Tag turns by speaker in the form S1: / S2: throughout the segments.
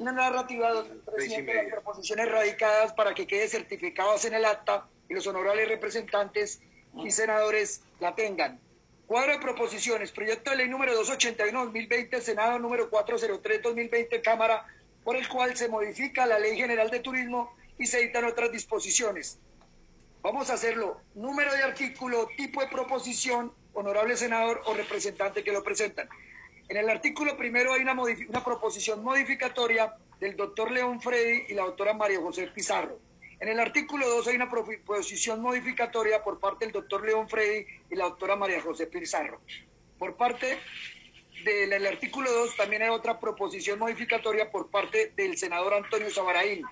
S1: una narrativa donde el presidente las proposiciones radicadas para que quede certificadas en el acta y los honorables representantes y senadores la tengan. Cuadro de proposiciones, proyecto de ley número 281-2020, Senado número 403-2020, Cámara, por el cual se modifica la Ley General de Turismo y se dictan otras disposiciones. Vamos a hacerlo. Número de artículo, tipo de proposición, honorable senador o representante que lo presentan. En el artículo primero hay una, una proposición modificatoria del doctor León Freddy y la doctora María José Pizarro. En el artículo 2 hay una proposición modificatoria por parte del doctor León Freddy y la doctora María José Pizarro. Por parte del artículo 2 también hay otra proposición modificatoria por parte del senador Antonio Sabaraín.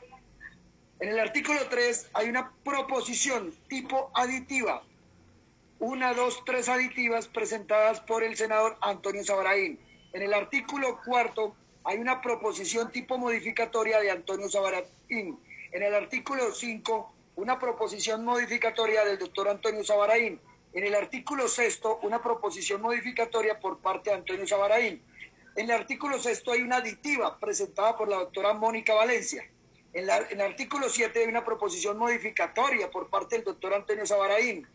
S1: En el artículo 3 hay una proposición tipo aditiva, una, dos, tres aditivas presentadas por el senador Antonio Sabaraín. En el artículo cuarto hay una proposición tipo modificatoria de Antonio Sabaraín. En el artículo 5, una proposición modificatoria del doctor Antonio Sabaraín. En el artículo sexto, una proposición modificatoria por parte de Antonio Sabaraín. En el artículo sexto hay una aditiva presentada por la doctora Mónica Valencia. En, el artículo 7 hay una proposición modificatoria por parte del doctor Antonio Sabaraín.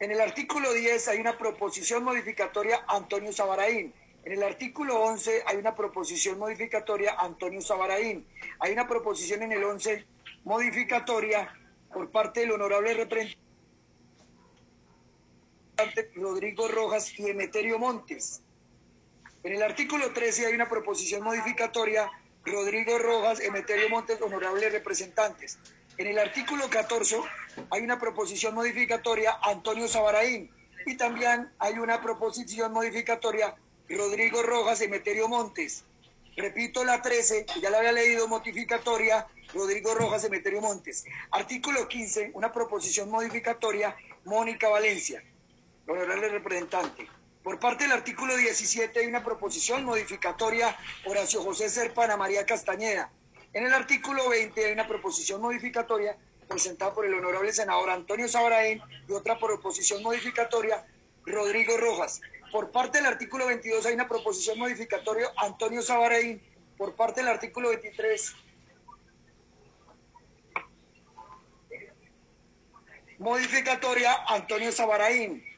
S1: En el artículo 10 hay una proposición modificatoria Antonio Sabaraín. En el artículo 11 hay una proposición modificatoria Antonio Sabaraín. Hay una proposición en el 11 modificatoria por parte del honorable representante Rodrigo Rojas y Emeterio Montes. En el artículo 13 hay una proposición modificatoria Rodrigo Rojas, Emeterio Montes, honorables representantes. En el artículo 14 hay una proposición modificatoria Antonio Sabaraín y también hay una proposición modificatoria Rodrigo Rojas, Emeterio Montes. Repito la 13, ya la había leído, modificatoria Rodrigo Rojas, Emeterio Montes. Artículo 15, una proposición modificatoria Mónica Valencia, honorable representante. Por parte del artículo 17 hay una proposición modificatoria Horacio José Serpana María Castañeda. En el artículo 20 hay una proposición modificatoria presentada por el honorable senador Antonio Sabraín y otra proposición modificatoria Rodrigo Rojas. Por parte del artículo 22 hay una proposición modificatoria Antonio Sabaraín. Por parte del artículo 23 modificatoria Antonio Sabaraín.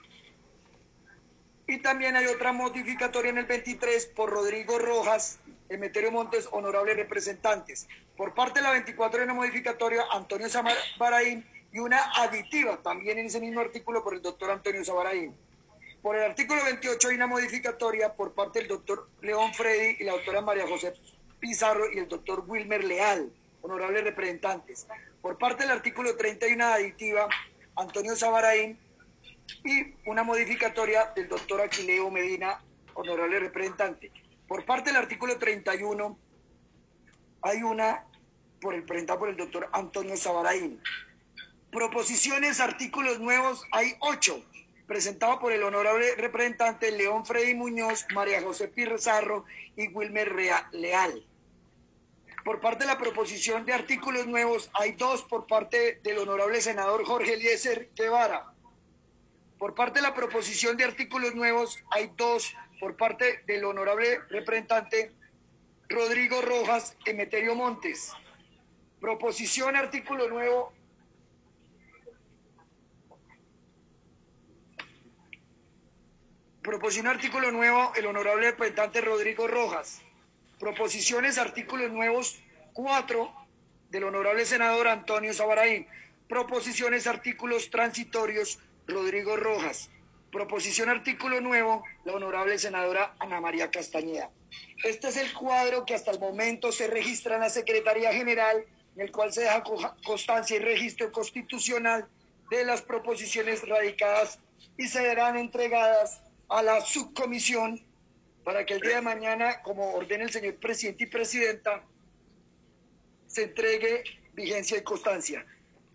S1: También hay otra modificatoria en el 23 por Rodrigo Rojas, Emeterio Montes, honorables representantes. Por parte de la 24 hay una modificatoria Antonio Sabaraín y una aditiva también en ese mismo artículo por el doctor Antonio Sabaraín. Por el artículo 28 hay una modificatoria por parte del doctor León Freddy y la doctora María José Pizarro y el doctor Wilmer Leal, honorables representantes. Por parte del artículo 30 hay una aditiva Antonio Sabaraín y una modificatoria del doctor Aquileo Medina, honorable representante. Por parte del artículo 31 hay una por el, presentada por el doctor Antonio Sabaraín. Proposiciones, artículos nuevos, hay ocho, presentado por el honorable representante León Freddy Muñoz, María José Pizarro y Wilmer Leal. Por parte de la proposición de artículos nuevos, hay dos por parte del honorable senador Jorge Eliezer Guevara. Por parte de la proposición de artículos nuevos, hay dos por parte del honorable representante Rodrigo Rojas Emeterio Montes. Proposición artículo nuevo. Proposición artículo nuevo, el honorable representante Rodrigo Rojas. Proposiciones artículos nuevos cuatro del honorable senador Antonio Sabaraín. Proposiciones artículos transitorios Rodrigo Rojas. Proposición artículo nuevo, la honorable senadora Ana María Castañeda. Este es el cuadro que hasta el momento se registra en la Secretaría General, en el cual se deja constancia y registro constitucional de las proposiciones radicadas y se serán entregadas a la subcomisión para que el día de mañana, como ordene el señor presidente y presidenta, se entregue vigencia y constancia.